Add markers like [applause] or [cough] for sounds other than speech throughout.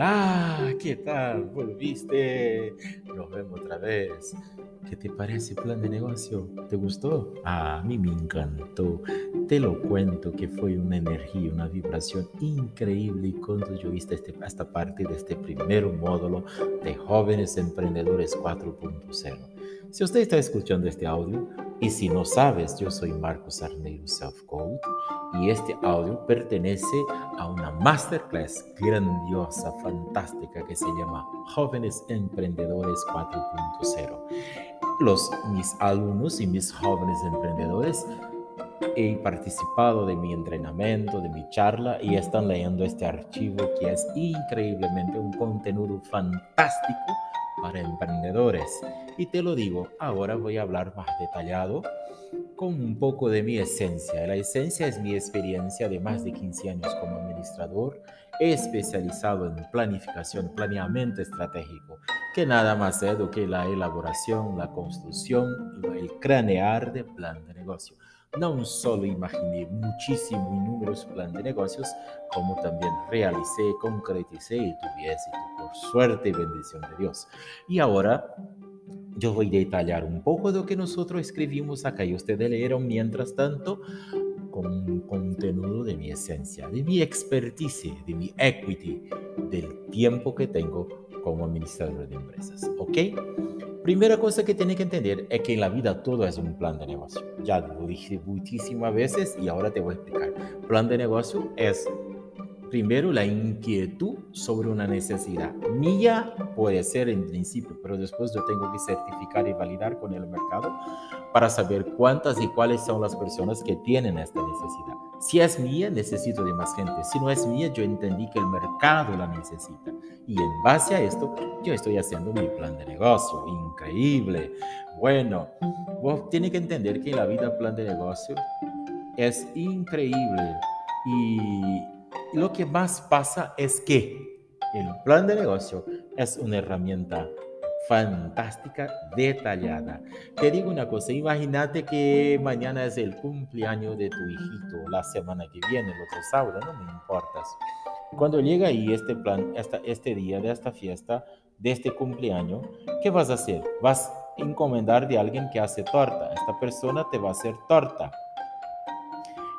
Hola, ¿qué tal? ¿Volviste? Nos vemos otra vez. ¿Qué te parece plan de negocio? ¿Te gustó? a mí me encantó. Te lo cuento que fue una energía, una vibración increíble cuando yo viste este, esta parte de este primer módulo de Jóvenes Emprendedores 4.0. Si usted está escuchando este audio y si no sabes, yo soy Marcos Arneiro Self Code y este audio pertenece a una masterclass grandiosa, fantástica que se llama Jóvenes Emprendedores 4.0. Los mis alumnos y mis jóvenes emprendedores he participado de mi entrenamiento, de mi charla y están leyendo este archivo que es increíblemente un contenido fantástico para emprendedores. Y te lo digo, ahora voy a hablar más detallado con un poco de mi esencia. La esencia es mi experiencia de más de 15 años como administrador, especializado en planificación, planeamiento estratégico, que nada más es do que la elaboración, la construcción, el cranear de plan de negocio. No solo imaginé muchísimo y numerosos planes de negocios, como también realicé, concreticé y tuve éxito, suerte y bendición de Dios. Y ahora yo voy a detallar un poco de lo que nosotros escribimos acá y ustedes leyeron mientras tanto con un contenido de mi esencia, de mi expertise, de mi equity, del tiempo que tengo como administrador de empresas. ¿Ok? Primera cosa que tiene que entender es que en la vida todo es un plan de negocio. Ya lo dije muchísimas veces y ahora te voy a explicar. Plan de negocio es primero la inquietud sobre una necesidad. Mía puede ser en principio, pero después yo tengo que certificar y validar con el mercado para saber cuántas y cuáles son las personas que tienen esta necesidad. Si es mía, necesito de más gente. Si no es mía, yo entendí que el mercado la necesita. Y en base a esto, yo estoy haciendo mi plan de negocio. Increíble. Bueno, vos tienes que entender que la vida plan de negocio es increíble. Y lo que más pasa es que el plan de negocio es una herramienta fantástica, detallada. Te digo una cosa, imagínate que mañana es el cumpleaños de tu hijito, la semana que viene, el otro sábado, no me importa. Cuando llega ahí este plan, este día de esta fiesta, de este cumpleaños, ¿qué vas a hacer? Vas a encomendar de alguien que hace torta. Esta persona te va a hacer torta.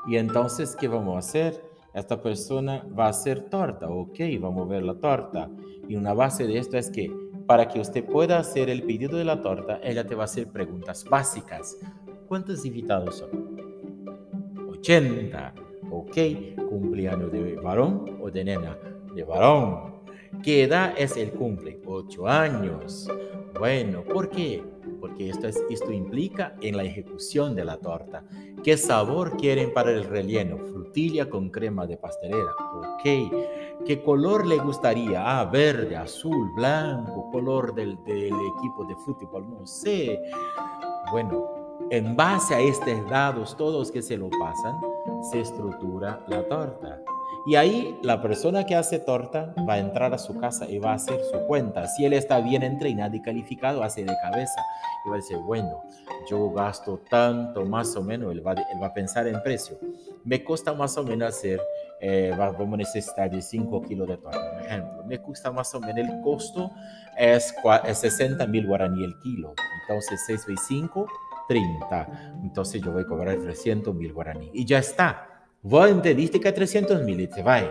Y entonces, ¿qué vamos a hacer? Esta persona va a hacer torta. Ok, vamos a ver la torta. Y una base de esto es que para que usted pueda hacer el pedido de la torta, ella te va a hacer preguntas básicas. ¿Cuántos invitados son? 80. Ok, cumpleaños de varón o de nena. De varón. ¿Qué edad es el cumple? 8 años. Bueno, ¿por qué? Porque esto, es, esto implica en la ejecución de la torta. ¿Qué sabor quieren para el relleno? Frutilla con crema de pastelera. Ok. ¿Qué color le gustaría? Ah, verde, azul, blanco, color del, del equipo de fútbol, no sé. Bueno, en base a estos dados, todos que se lo pasan, se estructura la torta. Y ahí la persona que hace torta va a entrar a su casa y va a hacer su cuenta. Si él está bien entrenado y calificado, hace de cabeza. Y va a decir, bueno, yo gasto tanto más o menos, él va, él va a pensar en precio. Me cuesta más o menos hacer, eh, vamos a necesitar de 5 kilos de torta, por ejemplo. Me cuesta más o menos, el costo es, es 60 mil guaraní el kilo. Entonces 6 veces 5, 30. Entonces yo voy a cobrar 300 mil guaraní. Y ya está. Vos entendiste que 300 mil y te va.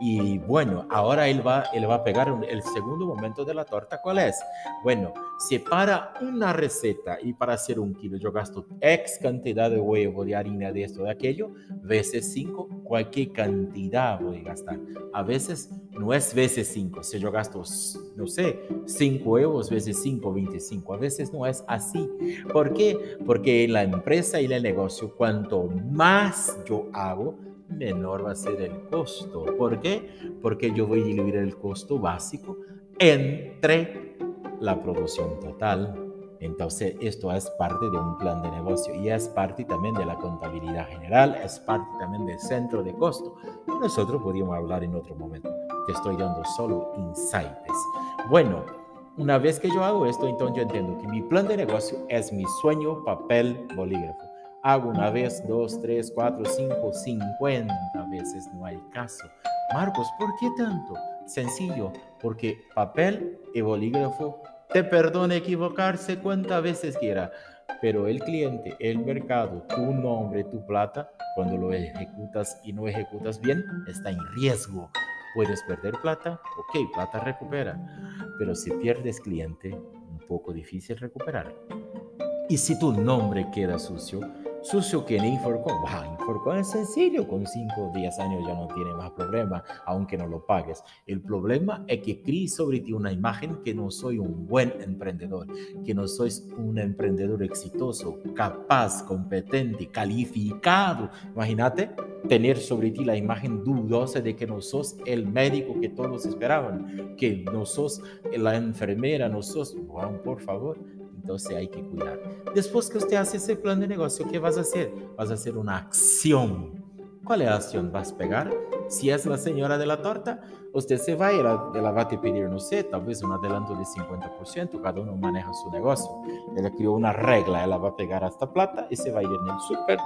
Y bueno, ahora él va, él va a pegar el segundo momento de la torta. ¿Cuál es? Bueno, separa una receta y para hacer un kilo yo gasto X cantidad de huevo, de harina, de esto, de aquello, veces 5, cualquier cantidad voy a gastar. A veces no es veces 5, si yo gasto, no sé, 5 huevos veces 5, 25, a veces no es así. ¿Por qué? Porque en la empresa y en el negocio, cuanto más yo hago, menor va a ser el costo. ¿Por qué? Porque yo voy a diluir el costo básico entre la producción total. Entonces, esto es parte de un plan de negocio y es parte también de la contabilidad general, es parte también del centro de costo. nosotros podríamos hablar en otro momento. Te estoy dando solo insights. Bueno, una vez que yo hago esto, entonces yo entiendo que mi plan de negocio es mi sueño, papel, bolígrafo. Hago una vez, dos, tres, cuatro, cinco, cincuenta veces, no hay caso. Marcos, ¿por qué tanto? Sencillo, porque papel y bolígrafo te perdona equivocarse cuantas veces quiera, pero el cliente, el mercado, tu nombre, tu plata, cuando lo ejecutas y no ejecutas bien, está en riesgo. Puedes perder plata, ok, plata recupera, pero si pierdes cliente, un poco difícil recuperar. Y si tu nombre queda sucio, que en Inforcon, bah, Inforcon es sencillo, con 5 o 10 años ya no tiene más problema, aunque no lo pagues. El problema es que crees sobre ti una imagen que no soy un buen emprendedor, que no soy un emprendedor exitoso, capaz, competente, calificado. Imagínate tener sobre ti la imagen dudosa de que no sos el médico que todos esperaban, que no sos la enfermera, no sos, bueno, por favor, entonces hay que cuidar. Después que usted hace ese plan de negocio, ¿qué vas a hacer? Vas a hacer una acción. ¿Cuál es la acción? Vas a pegar. Si es la señora de la torta, usted se va y la, la va a pedir, no sé, tal vez un adelanto de 50%, cada uno maneja su negocio. Ella creó una regla, ella va a pegar hasta plata y se va a ir en el súper.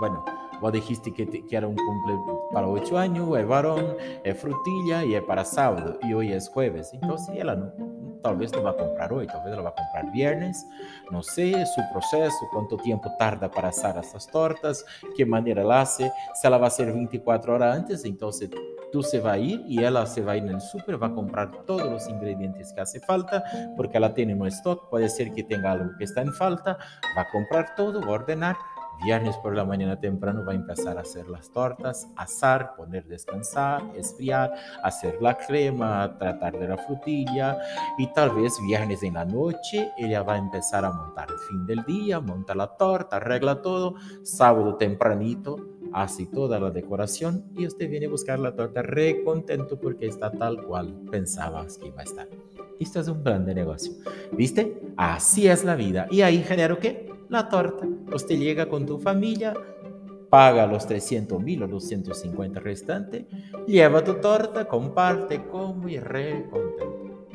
Bueno, Vos dijiste que, te, que era un cumple para ocho años, es varón, es frutilla y es para sábado, y hoy es jueves. Entonces, ella no, tal vez no va a comprar hoy, tal vez la va a comprar viernes, no sé, su proceso, cuánto tiempo tarda para asar estas tortas, qué manera la hace, si la va a hacer 24 horas antes, entonces tú se va a ir y ella se va a ir en el súper, va a comprar todos los ingredientes que hace falta, porque ella tiene un stock, puede ser que tenga algo que está en falta, va a comprar todo, va a ordenar, Viernes por la mañana temprano va a empezar a hacer las tortas, asar, poner descansar, esfriar, hacer la crema, tratar de la frutilla y tal vez viernes en la noche ella va a empezar a montar el fin del día, monta la torta, arregla todo, sábado tempranito hace toda la decoración y usted viene a buscar la torta re contento porque está tal cual pensabas que iba a estar. Esto es un plan de negocio. ¿Viste? Así es la vida. Y ahí genero qué? La torta. Usted llega con tu familia, paga los 300 mil o los 150 restantes, lleva tu torta, comparte, come y re contento.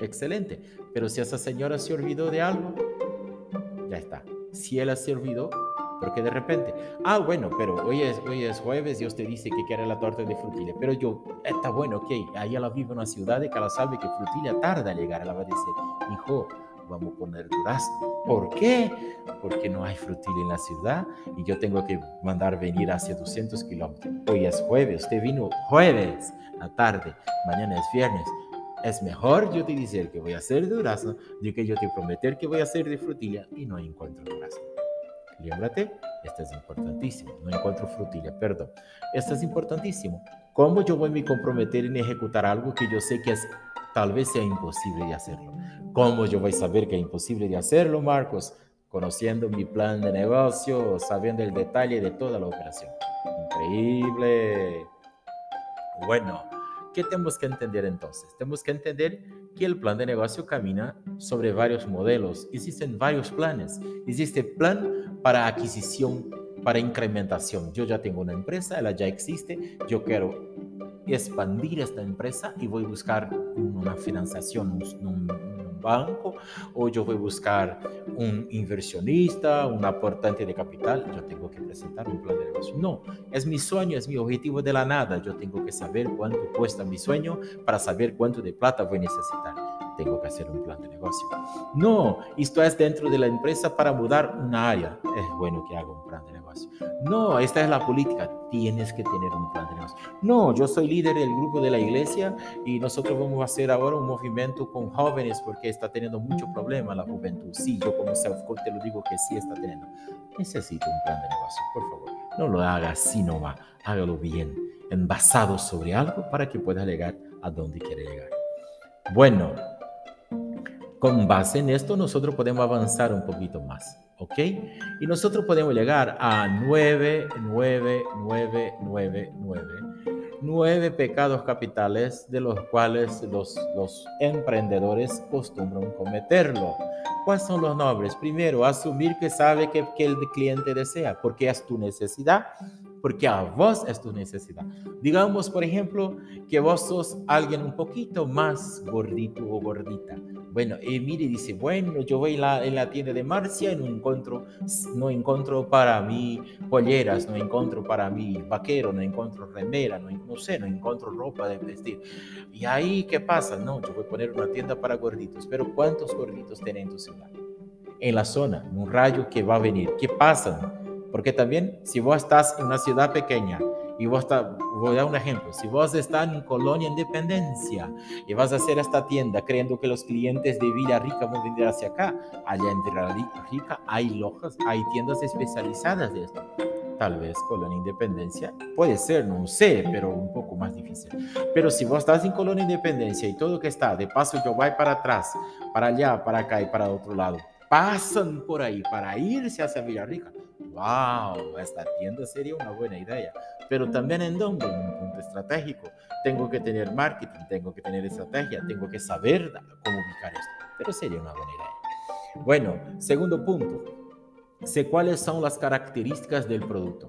Excelente. Pero si esa señora se olvidó de algo, ya está. Si ella se olvidó, porque de repente, ah, bueno, pero hoy es, hoy es jueves y usted dice que quiere la torta de frutilla, pero yo, está bueno, ok, ahí ella vive en una ciudad que ella sabe que frutilla tarda a llegar, ella va a decir, hijo, vamos a poner durazno. ¿Por qué? Porque no hay frutilla en la ciudad y yo tengo que mandar venir hacia 200 kilómetros. Hoy es jueves, usted vino jueves a tarde, mañana es viernes. Es mejor yo te decir que voy a hacer durazno de que yo te prometer que voy a hacer de frutilla y no encuentro durazno. Límbrate, esto es importantísimo. No encuentro frutilla, perdón. Esto es importantísimo. ¿Cómo yo voy a me comprometer en ejecutar algo que yo sé que es tal vez sea imposible de hacerlo. ¿Cómo yo voy a saber que es imposible de hacerlo, Marcos? Conociendo mi plan de negocio, sabiendo el detalle de toda la operación. Increíble. Bueno, ¿qué tenemos que entender entonces? Tenemos que entender que el plan de negocio camina sobre varios modelos. Existen varios planes. Existe plan para adquisición, para incrementación. Yo ya tengo una empresa, ella ya existe. Yo quiero expandir esta empresa y voy a buscar una financiación, un, un, banco, o yo voy a buscar un inversionista, un aportante de capital, yo tengo que presentar un plan de negocio. No, es mi sueño, es mi objetivo de la nada. Yo tengo que saber cuánto cuesta mi sueño para saber cuánto de plata voy a necesitar tengo que hacer un plan de negocio. No, esto es dentro de la empresa para mudar una área. Es bueno que haga un plan de negocio. No, esta es la política. Tienes que tener un plan de negocio. No, yo soy líder del grupo de la iglesia y nosotros vamos a hacer ahora un movimiento con jóvenes porque está teniendo mucho problema la juventud. Sí, yo como self te lo digo que sí está teniendo. Necesito un plan de negocio, por favor. No lo haga así nomás. Hágalo bien, envasado sobre algo para que pueda llegar a donde quiere llegar. Bueno, con base en esto, nosotros podemos avanzar un poquito más, ¿ok? Y nosotros podemos llegar a 9, 9, 9, 9, 9. 9 pecados capitales de los cuales los, los emprendedores acostumbran cometerlo. ¿Cuáles son los nombres? Primero, asumir que sabe que, que el cliente desea, porque es tu necesidad porque a vos es tu necesidad. Digamos, por ejemplo, que vos sos alguien un poquito más gordito o gordita. Bueno, y mire, dice, bueno, yo voy en la, en la tienda de Marcia y no encuentro, no encuentro para mí polleras, no encuentro para mí vaquero, no encuentro remera, no, no sé, no encuentro ropa de vestir. Y ahí, ¿qué pasa? No, yo voy a poner una tienda para gorditos, pero ¿cuántos gorditos tienen en tu ciudad? En la zona, un rayo que va a venir. ¿Qué pasa? Porque también, si vos estás en una ciudad pequeña y vos estás, voy a dar un ejemplo, si vos estás en Colonia Independencia y vas a hacer esta tienda creyendo que los clientes de Villa Rica van a venir hacia acá, allá en Villa Rica hay lojas, hay tiendas especializadas de esto. Tal vez Colonia Independencia, puede ser, no sé, pero un poco más difícil. Pero si vos estás en Colonia Independencia y todo que está, de paso yo voy para atrás, para allá, para acá y para otro lado, pasan por ahí para irse hacia Villarrica wow, esta tienda sería una buena idea. Pero también en dónde? En un punto estratégico. Tengo que tener marketing, tengo que tener estrategia, tengo que saber cómo ubicar esto. Pero sería una buena idea. Bueno, segundo punto. Sé cuáles son las características del producto.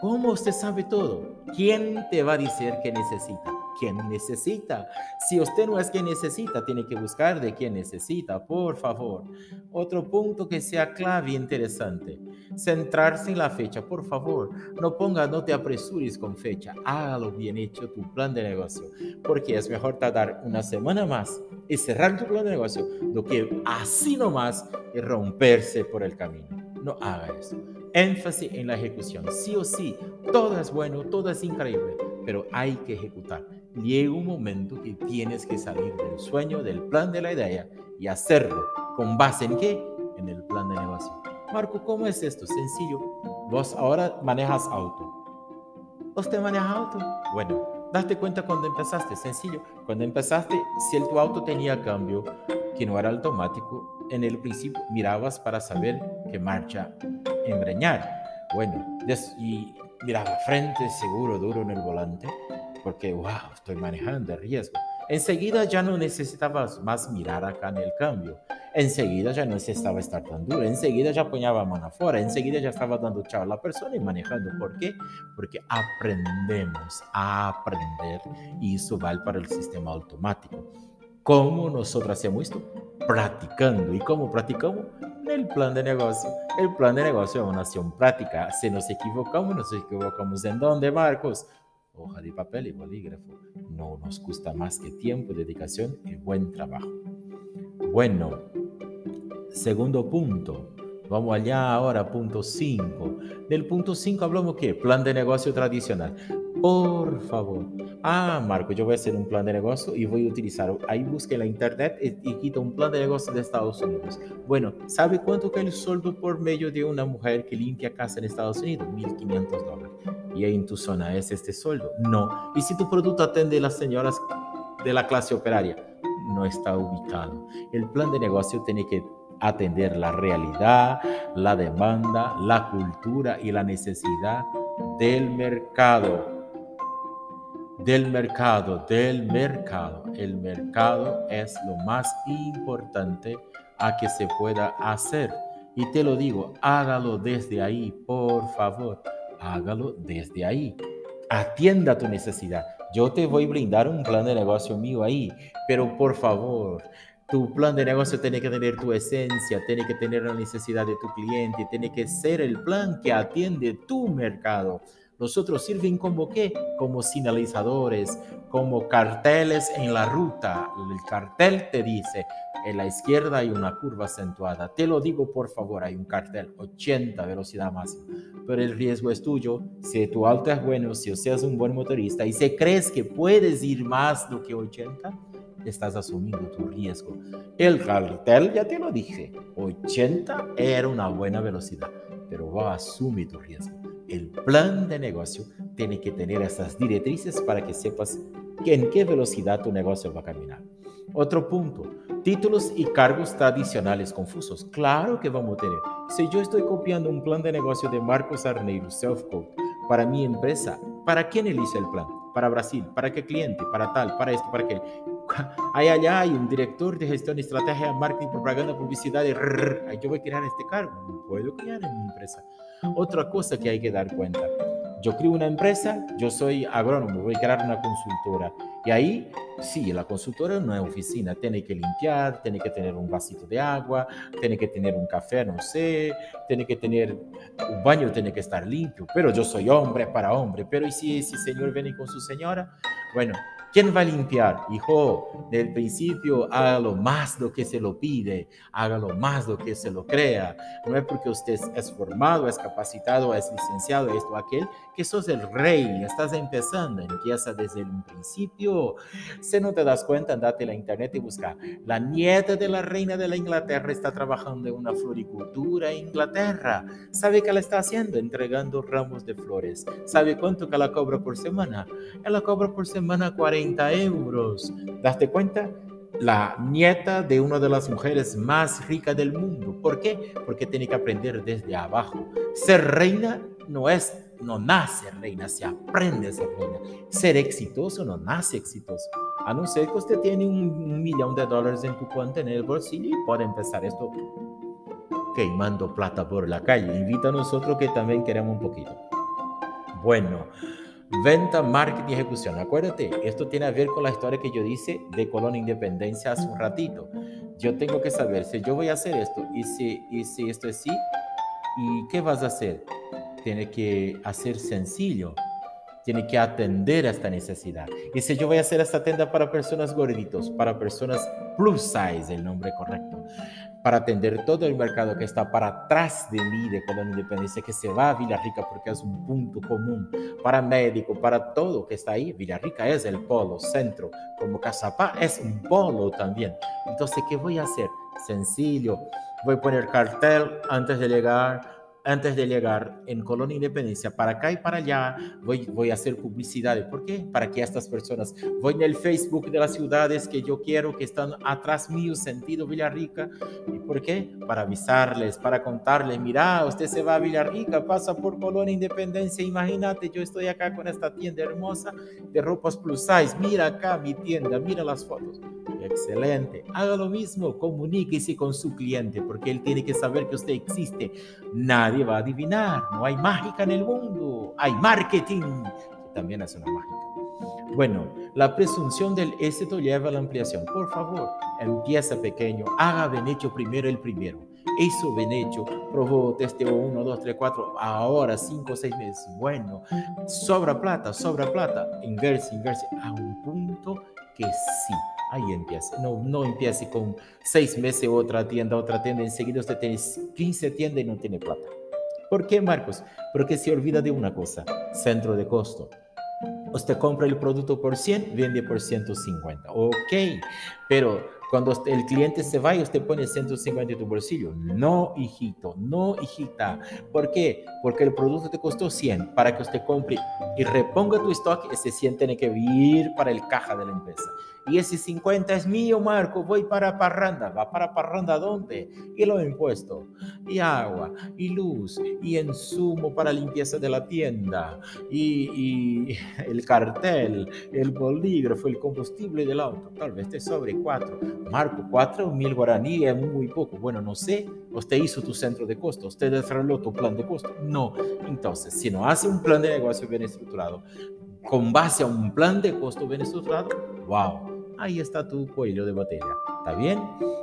¿Cómo usted sabe todo? ¿Quién te va a decir qué necesita? ¿Quién necesita? Si usted no es quien necesita, tiene que buscar de quién necesita, por favor. Otro punto que sea clave e interesante centrarse en la fecha, por favor. No ponga, no te apresures con fecha. Hágalo bien hecho tu plan de negocio, porque es mejor tardar una semana más y cerrar tu plan de negocio do que así nomás y romperse por el camino. No haga eso. Énfasis en la ejecución. Sí o sí, todo es bueno, todo es increíble, pero hay que ejecutar. Llega un momento que tienes que salir del sueño, del plan de la idea y hacerlo. ¿Con base en qué? En el plan de negocio. Marco, ¿cómo es esto? Sencillo. Vos ahora manejas auto. ¿Usted maneja auto? Bueno, date cuenta cuando empezaste. Sencillo. Cuando empezaste, si el tu auto tenía cambio, que no era automático, en el principio mirabas para saber qué marcha embreñar. Bueno, y miraba frente, seguro, duro en el volante, porque, wow, estoy manejando de riesgo. Enseguida ya no necesitabas más mirar acá en el cambio enseguida ya no necesitaba estar tan duro, enseguida ya ponía mano afuera, enseguida ya estaba dando chao a la persona y manejando. ¿Por qué? Porque aprendemos a aprender y eso vale para el sistema automático. ¿Cómo nosotros hacemos esto? Practicando. ¿Y cómo practicamos? En el plan de negocio. El plan de negocio es una acción práctica. Si nos equivocamos, nos equivocamos en dónde, Marcos? Hoja de papel y bolígrafo. No nos gusta más que tiempo, dedicación y buen trabajo. Bueno, Segundo punto. Vamos allá ahora, punto 5. Del punto 5 hablamos qué? Plan de negocio tradicional. Por favor. Ah, Marco, yo voy a hacer un plan de negocio y voy a utilizar. Ahí busque la internet y, y quita un plan de negocio de Estados Unidos. Bueno, ¿sabe cuánto que el sueldo por medio de una mujer que limpia casa en Estados Unidos? 1.500 dólares. ¿Y ahí en tu zona es este sueldo? No. ¿Y si tu producto atende a las señoras de la clase operaria? No está ubicado. El plan de negocio tiene que atender la realidad, la demanda, la cultura y la necesidad del mercado. Del mercado, del mercado. El mercado es lo más importante a que se pueda hacer. Y te lo digo, hágalo desde ahí, por favor. Hágalo desde ahí. Atienda tu necesidad. Yo te voy a brindar un plan de negocio mío ahí, pero por favor, tu plan de negocio tiene que tener tu esencia, tiene que tener la necesidad de tu cliente, tiene que ser el plan que atiende tu mercado. Nosotros sirven como qué? Como sinalizadores, como carteles en la ruta. El cartel te dice, en la izquierda hay una curva acentuada. Te lo digo por favor, hay un cartel 80 velocidad máxima. Pero el riesgo es tuyo. Si tu auto es bueno, si seas un buen motorista y si crees que puedes ir más de que 80, estás asumiendo tu riesgo. El cartel, ya te lo dije, 80 era una buena velocidad, pero va a asumir tu riesgo. El plan de negocio tiene que tener esas directrices para que sepas en qué velocidad tu negocio va a caminar. Otro punto, títulos y cargos tradicionales confusos. Claro que vamos a tener. Si yo estoy copiando un plan de negocio de Marcos Arneiro Selfcode para mi empresa, ¿para quién elige el plan? Para Brasil, ¿para qué cliente? Para tal, para esto, para aquel. [laughs] Ahí allá hay un director de gestión, estrategia, marketing, propaganda, publicidad. Ahí yo voy a crear este cargo. No puedo crear en mi empresa. Otra cosa que hay que dar cuenta. yo creo una empresa, yo soy agrónomo, voy a crear una consultora. Y ahí, sí, la consultora no es oficina, tiene que limpiar, tiene que tener un vasito de agua, tiene que tener un café, no sé, tiene que tener, un baño tiene que estar limpio, pero yo soy hombre para hombre, pero ¿y si ese señor viene con su señora? Bueno, ¿Quién va a limpiar? Hijo, del principio hágalo más lo que se lo pide, hágalo más lo que se lo crea. No es porque usted es formado, es capacitado, es licenciado, esto aquel, que sos el rey, estás empezando, empieza desde un principio. Si no te das cuenta, andate a la internet y busca. La nieta de la reina de la Inglaterra está trabajando en una floricultura en Inglaterra. ¿Sabe qué la está haciendo? Entregando ramos de flores. ¿Sabe cuánto que la cobra por semana? Ella cobra por semana 40 euros. ¿Daste cuenta? La nieta de una de las mujeres más ricas del mundo. ¿Por qué? Porque tiene que aprender desde abajo. Ser reina no es, no nace reina, se aprende a ser reina. Ser exitoso no nace exitoso. A no ser que usted tiene un, millón de dólares en tu cuenta en el bolsillo y puede empezar esto quemando plata por la calle. Invita a nosotros que también queremos un poquito. Bueno, Venta, marketing y ejecución. Acuérdate, esto tiene a ver con la historia que yo dice de Colón Independencia hace un ratito. Yo tengo que saber si yo voy a hacer esto y si, y si esto es sí, ¿y qué vas a hacer? Tiene que hacer sencillo. Tiene que atender a esta necesidad. Y si yo voy a hacer esta tienda para personas gorditos, para personas plus size, el nombre correcto para atender todo el mercado que está para atrás de mí de Colonia Independencia, que se va a Villarrica porque es un punto común para médico, para todo que está ahí. Villarrica es el polo, centro, como Casapá es un polo también. Entonces, ¿qué voy a hacer? Sencillo, voy a poner cartel antes de llegar, antes de llegar en Colonia Independencia, para acá y para allá, voy, voy a hacer publicidad. ¿Por qué? Para que estas personas, voy en el Facebook de las ciudades que yo quiero, que están atrás mío, sentido Villarrica. ¿Y por qué? Para avisarles, para contarles, mira, usted se va a Villarrica, pasa por Colonia Independencia, imagínate, yo estoy acá con esta tienda hermosa de ropas plus size, mira acá mi tienda, mira las fotos. Excelente. Haga lo mismo, comuníquese con su cliente porque él tiene que saber que usted existe. Nadie va a adivinar, no hay mágica en el mundo, hay marketing, que también es una mágica. Bueno, la presunción del éxito lleva a la ampliación. Por favor, empieza pequeño, haga bien hecho primero el primero. Hizo bien hecho, probó, testeó uno, dos, tres, cuatro, ahora cinco, seis meses. Bueno, sobra plata, sobra plata. Inverse, inverse, a un punto que sí ahí empieza. No, no empiece con seis meses otra tienda, otra tienda, enseguida usted tiene 15 tiendas y no tiene plata. ¿Por qué, Marcos? Porque se olvida de una cosa, centro de costo. Usted compra el producto por 100, vende por 150. Ok, pero cuando el cliente se va y usted pone 150 en tu bolsillo. No, hijito, no, hijita. ¿Por qué? Porque el producto te costó 100 para que usted compre y reponga tu stock. Ese 100 tiene que ir para el caja de la empresa y ese 50 es mío, Marco, voy para Parranda. ¿Va para Parranda dónde? Y lo impuesto, y agua, y luz, y insumo para limpieza de la tienda, y, [laughs] el cartel, el bolígrafo, el combustible del auto. Tal vez te sobre cuatro. Marco, cuatro mil guaraní es muy poco. Bueno, no sé, usted hizo tu centro de costo, usted desarrolló tu plan de costo. No. Entonces, si no hace un plan de negocio bien estructurado, con base a un plan de costo bien estructurado, wow ahí está tu cuello de botella. ¿Está bien?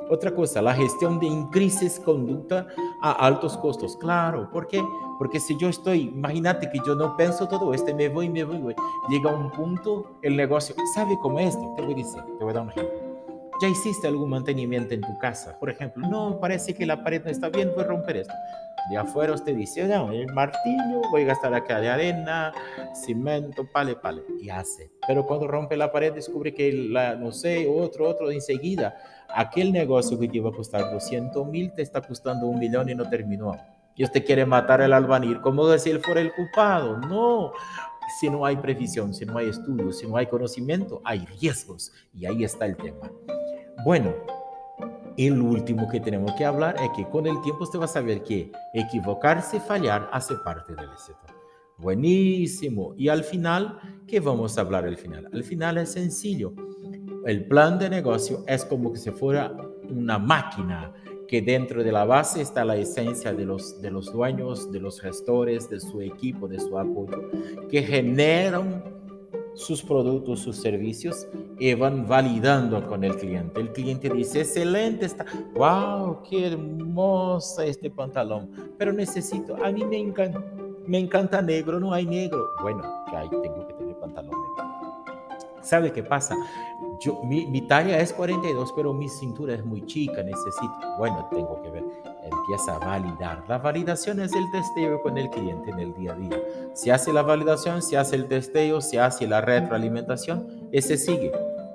Otra cosa, la gestión de crisis conducta a altos costos. Claro, ¿por qué? Porque si yo estoy, imagínate que yo no pienso todo esto, me voy, me voy, voy. llega un punto, el negocio, ¿sabe cómo es esto? Te voy a decir, te voy a dar un ejemplo. ¿Ya hiciste algún mantenimiento en tu casa? Por ejemplo, no, parece que la pared no está bien, voy a romper esto. De afuera usted dice, no, el martillo, voy a gastar acá de arena, cemento, pale, pale, y hace. Pero cuando rompe la pared descubre que, la, no sé, otro, otro, enseguida, aquel negocio que te iba a costar 200 mil te está costando un millón y no terminó. Y usted quiere matar al albanil, como si él fuera el culpado. No, si no hay previsión, si no hay estudio, si no hay conocimiento, hay riesgos. Y ahí está el tema. Bueno, el último que tenemos que hablar es que con el tiempo usted va a saber que equivocarse, fallar, hace parte del éxito. Buenísimo. Y al final, ¿qué vamos a hablar al final? Al final es sencillo. El plan de negocio es como que si fuera una máquina que dentro de la base está la esencia de los, de los dueños, de los gestores, de su equipo, de su apoyo, que generan sus productos, sus servicios y van validando con el cliente. El cliente dice, excelente, está, wow, qué hermosa este pantalón, pero necesito, a mí me encanta, me encanta negro, no hay negro. Bueno, que hay, tengo que tener pantalón negro. ¿Sabe qué pasa? Yo, mi, mi talla es 42, pero mi cintura es muy chica, necesito, bueno, tengo que ver empieza a validar. La validación es el testeo con el cliente en el día a día. Se hace la validación, se hace el testeo, se hace la retroalimentación, ese sigue.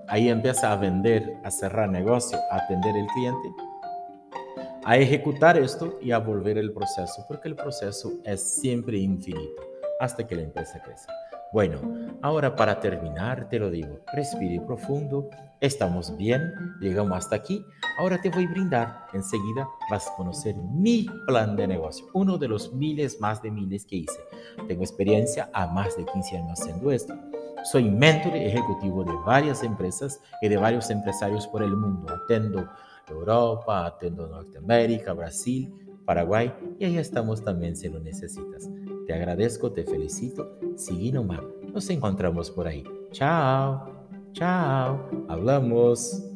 Ahí empieza a vender, a cerrar negocio, a atender el cliente, a ejecutar esto y a volver el proceso, porque el proceso es siempre infinito hasta que la empresa crece. Bueno, ahora para terminar te lo digo, respire profundo, estamos bien, llegamos hasta aquí, ahora te voy a brindar, enseguida vas a conocer mi plan de negocio, uno de los miles más de miles que hice. Tengo experiencia a más de 15 años haciendo esto. Soy mentor ejecutivo de varias empresas y de varios empresarios por el mundo. Atendo Europa, atendo Norteamérica, Brasil, Paraguay y ahí estamos también si lo necesitas. Te agradezco, te felicito. Sigue nomás. Nos encontramos por ahí. Chao. Chao. Hablamos.